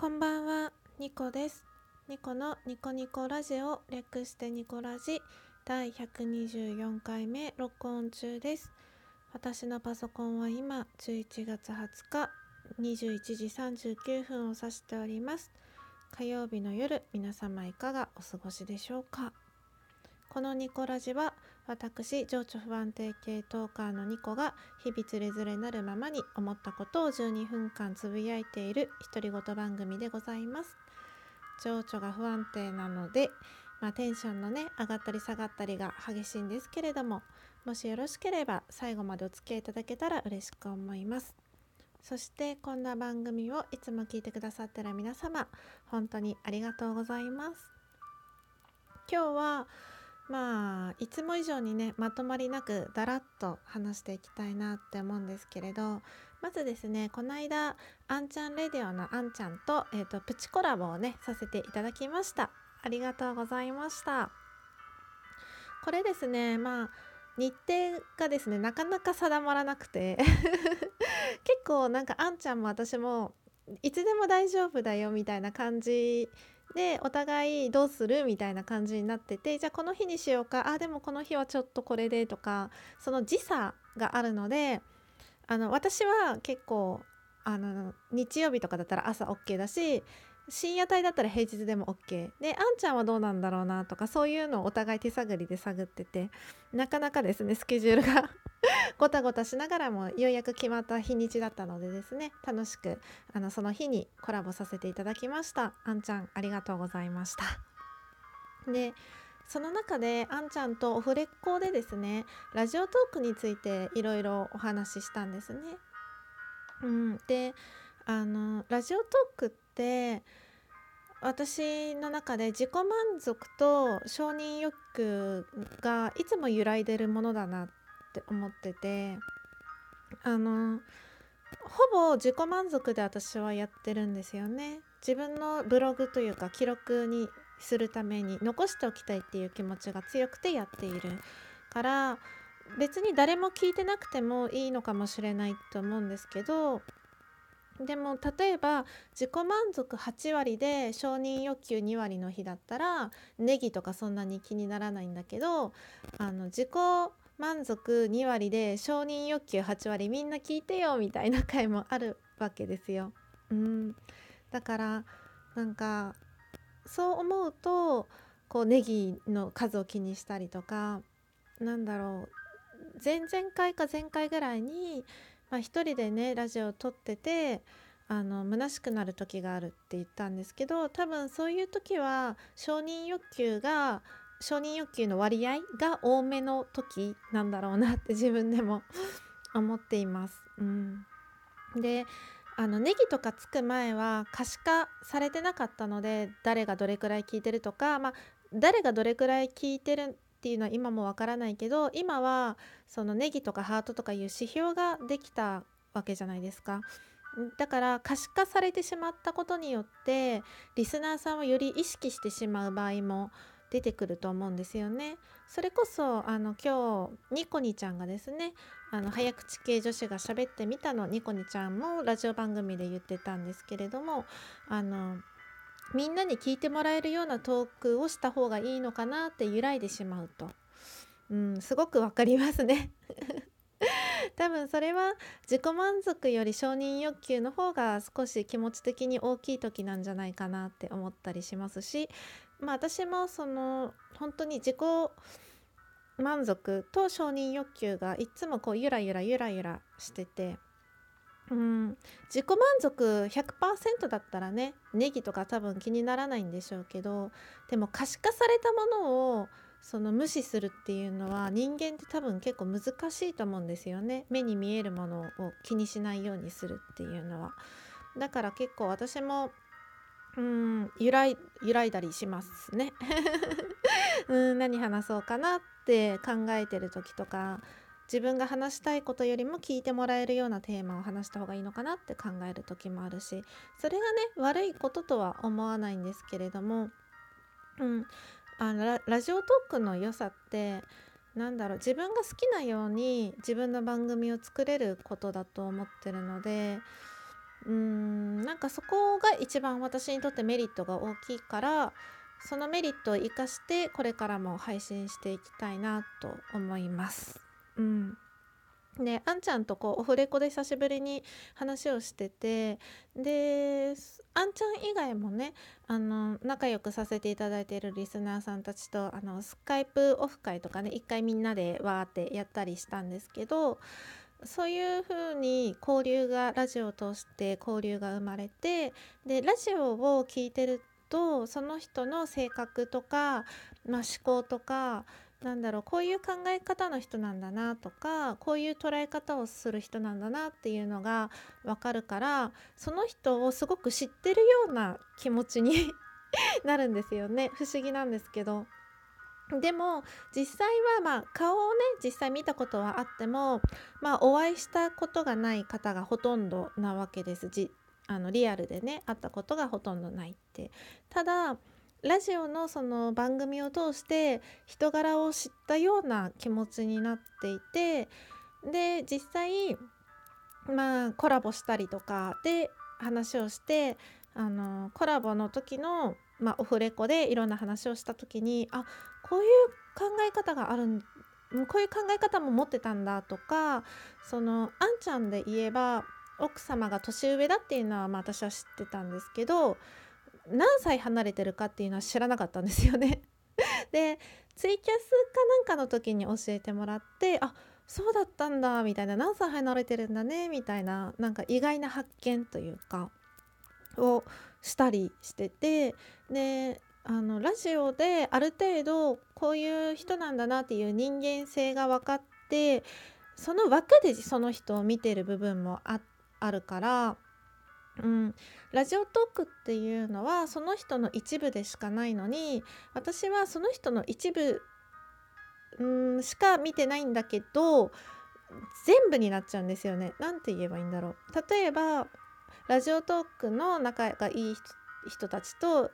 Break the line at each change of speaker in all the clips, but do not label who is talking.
こんばんは、ニコです。ニコのニコニコラジオ略してニコラジ第124回目録音中です。私のパソコンは今11月20日21時39分を指しております。火曜日の夜、皆様いかがお過ごしでしょうか？このニコラジは私情緒不安定系トーカーのニコが日々つれづれなるままに思ったことを12分間つぶやいている独り言番組でございます。情緒が不安定なので、まあ、テンションのね上がったり下がったりが激しいんですけれどももしよろしければ最後までお付き合いいただけたら嬉しく思います。そしてこんな番組をいつも聞いてくださってる皆様本当にありがとうございます。今日はまあいつも以上にねまとまりなくだらっと話していきたいなって思うんですけれどまずですねこの間あんちゃんレディオのあんちゃんと,、えーと、プチコラボをねさせていただきました。ありがとうございました。これですねまあ日程がですねなかなか定まらなくて 結構なんかあんちゃんも私もいつでも大丈夫だよみたいな感じでお互いどうするみたいな感じになっててじゃあこの日にしようかあでもこの日はちょっとこれでとかその時差があるのであの私は結構あの日曜日とかだったら朝 OK だし深夜帯だったら平日でも OK であんちゃんはどうなんだろうなとかそういうのをお互い手探りで探っててなかなかですねスケジュールが。ごたごたしながらもようやく決まった日にちだったのでですね楽しくあのその日にコラボさせていただきましたあんちゃんありがとうございましたでその中であんちゃんとオフレコでですねラジオトークについていろいろお話ししたんですね。うん、であのラジオトークって私の中で自己満足と承認欲求がいつも揺らいでるものだなっって思っててあのほぼ自己満足で私はやってるんですよね。自分のブログというか記録にするために残しておきたいっていう気持ちが強くてやっているから別に誰も聞いてなくてもいいのかもしれないと思うんですけどでも例えば自己満足8割で承認欲求2割の日だったらネギとかそんなに気にならないんだけどあの自己満足2割で承認欲求8割みんな聞いてよみたいな回もあるわけですよ。うん、だからなんかそう思うとこうネギの数を気にしたりとかなんだろう前々回か前回ぐらいにまあ、一人でねラジオを撮っててあの虚しくなる時があるって言ったんですけど多分そういう時は承認欲求が承認欲求の割合が多めの時なんだろうなって自分でも 思っています。うん、であのネギとかつく前は可視化されてなかったので誰がどれくらい聞いてるとか、まあ、誰がどれくらい聞いてるっていうのは今もわからないけど今はそのネギとかハートとかいう指標ができたわけじゃないですか。だから可視化されてしまったことによってリスナーさんをより意識してしまう場合も出てくると思うんですよね。それこそあの今日ニコニちゃんがですねあの早口系女子が喋ってみたのニコニちゃんもラジオ番組で言ってたんですけれどもあのみんなに聞いてもらえるようなトークをした方がいいのかなって揺らいでしまうと、うん、すごくわかりますね 多分それは自己満足より承認欲求の方が少し気持ち的に大きい時なんじゃないかなって思ったりしますしまあ私もその本当に自己満足と承認欲求がいつもこうゆらゆらゆらゆらしててうん、自己満足100%だったらねネギとか多分気にならないんでしょうけどでも可視化されたものをその無視するっていうのは人間って多分結構難しいと思うんですよね。目に見えるものを気にしないようにするっていうのは。だから結構私もうん揺らい揺らいだりしますね。うん何話そうかなって考えてる時とか自分が話したいことよりも聞いてもらえるようなテーマを話した方がいいのかなって考える時もあるしそれがね悪いこととは思わないんですけれども、うん、あのラジオトークの良さってなんだろう自分が好きなように自分の番組を作れることだと思ってるのでうんなんかそこが一番私にとってメリットが大きいからそのメリットを生かしてこれからも配信していきたいなと思います。うんであんちゃんとこうオフレコで久しぶりに話をしててであんちゃん以外もねあの仲良くさせていただいているリスナーさんたちとあのスカイプオフ会とかね一回みんなでわーってやったりしたんですけどそういう風に交流がラジオを通して交流が生まれてでラジオを聴いてるとその人の性格とか、まあ、思考とかなんだろうこういう考え方の人なんだなとかこういう捉え方をする人なんだなっていうのが分かるからその人をすごく知ってるような気持ちに なるんですよね不思議なんですけど。でも実際はまあ顔をね実際見たことはあってもまあお会いしたことがない方がほとんどなわけです。じあのリアルでね会ったことがほとんどないって。ただラジオのその番組を通して人柄を知ったような気持ちになっていてで実際まあコラボしたりとかで話をしてあのコラボの時のまあ、オフレコでいろんな話をした時にあこういう考え方があるこういう考え方も持ってたんだとかそのあんちゃんで言えば奥様が年上だっていうのは、まあ、私は知ってたんですけど何歳離れてるかっていうのは知らなかったんですよね。でツイキャスかなんかの時に教えてもらってあそうだったんだみたいな何歳離れてるんだねみたいななんか意外な発見というかをしたりしててであのラジオである程度こういう人なんだなっていう人間性が分かってその枠でその人を見てる部分もあるから、うん、ラジオトークっていうのはその人の一部でしかないのに私はその人の一部、うん、しか見てないんだけど全部になっちゃうんですよね。なんて言えばいいんだろう。例えばラジオトークの仲がいい人人たちと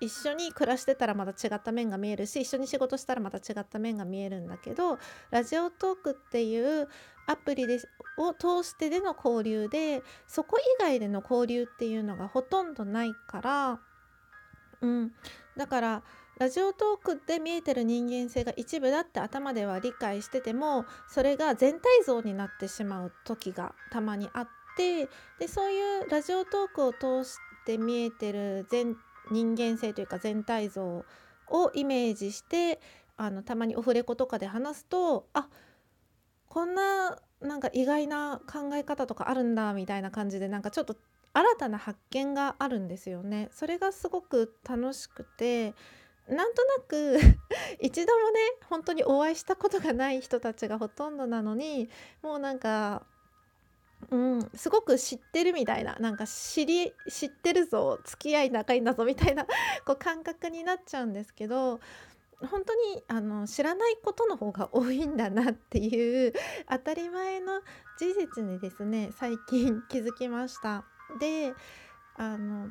一緒に暮らしてたらまた違った面が見えるし一緒に仕事したらまた違った面が見えるんだけどラジオトークっていうアプリでを通してでの交流でそこ以外での交流っていうのがほとんどないから、うん、だからラジオトークで見えてる人間性が一部だって頭では理解しててもそれが全体像になってしまう時がたまにあってでそういうラジオトークを通して見えてる全人間性というか全体像をイメージしてあのたまにオフレコとかで話すとあこんななんか意外な考え方とかあるんだみたいな感じでなんかちょっと新たな発見があるんですよね。それがすごく楽しくてなんとなく 一度もね本当にお会いしたことがない人たちがほとんどなのにもうなんかうん、すごく知ってるみたいななんか知り知ってるぞ付き合い仲いいんだぞみたいな こう感覚になっちゃうんですけど本当にあの知らないことの方が多いんだなっていう当たり前の事実にですね最近 気づきました。であの、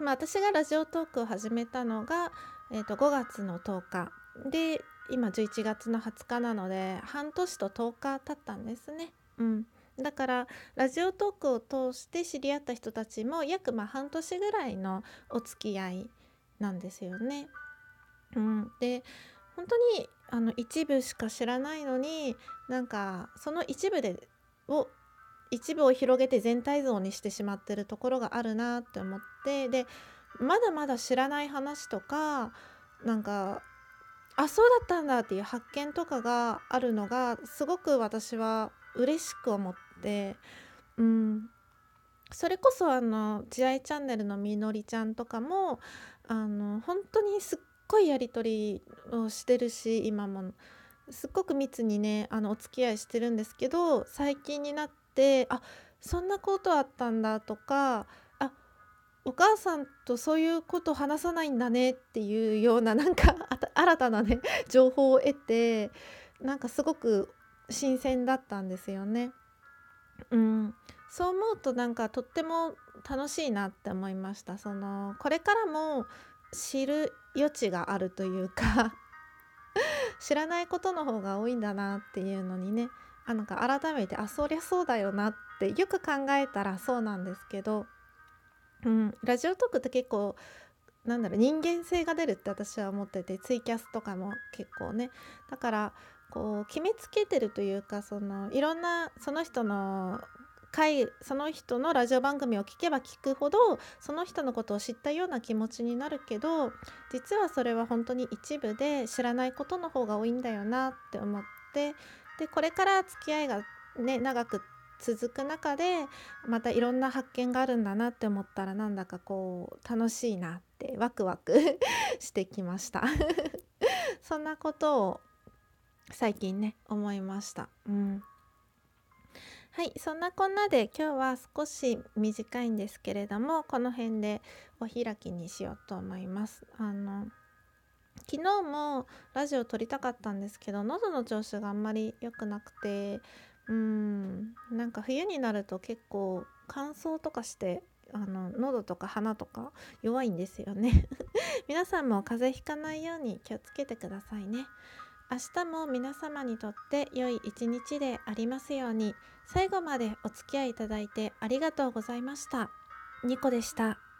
私がラジオトークを始めたのが、えー、と5月の10日で今11月の20日なので半年と10日経ったんですね。うんだからラジオトークを通して知り合った人たちも約ま半年ぐらいのお付き合いなんですよね。うん、で本当にあの一部しか知らないのになんかその一部でを一部を広げて全体像にしてしまってるところがあるなって思ってでまだまだ知らない話とかなんかあそうだったんだっていう発見とかがあるのがすごく私は嬉しく思ってうん。それこそあの「慈愛チャンネル」のみのりちゃんとかもあの本当にすっごいやり取りをしてるし今も。すっごく密にねあのお付き合いしてるんですけど最近になってあそんなことあったんだとかあお母さんとそういうこと話さないんだねっていうようななんか新たなね情報を得てなんかすごく新鮮だったんですよね。うん、そう思うとなんかとっても楽しいなって思いました。そのこれからも知る余地があるというか 知らないことの方が多いんだなっていうのにねあなんか改めてあそりゃそうだよなってよく考えたらそうなんですけどうん、ラジオトークって結構なんだろう人間性が出るって私は思っててツイキャスとかも結構ね。だからこう決めつけてるというかそのいろんなその人の回その人のラジオ番組を聞けば聞くほどその人のことを知ったような気持ちになるけど実はそれは本当に一部で知らないことの方が多いんだよなって思ってでこれから付き合いがね長く続く中でまたいろんな発見があるんだなって思ったらなんだかこう楽しいなってワクワク してきました。そんなことを最近ね思いました。うんはいそんなこんなで今日は少し短いんですけれどもこの辺でお開きにしようと思います。あの昨日もラジオ撮りたかったんですけど喉の調子があんまり良くなくてうんなんか冬になると結構乾燥とかしてあの喉とか鼻とか弱いんですよね 皆さんも風邪ひかないように気をつけてくださいね明日も皆様にとって良い一日でありますように最後までお付き合いいただいてありがとうございました。ニコでした。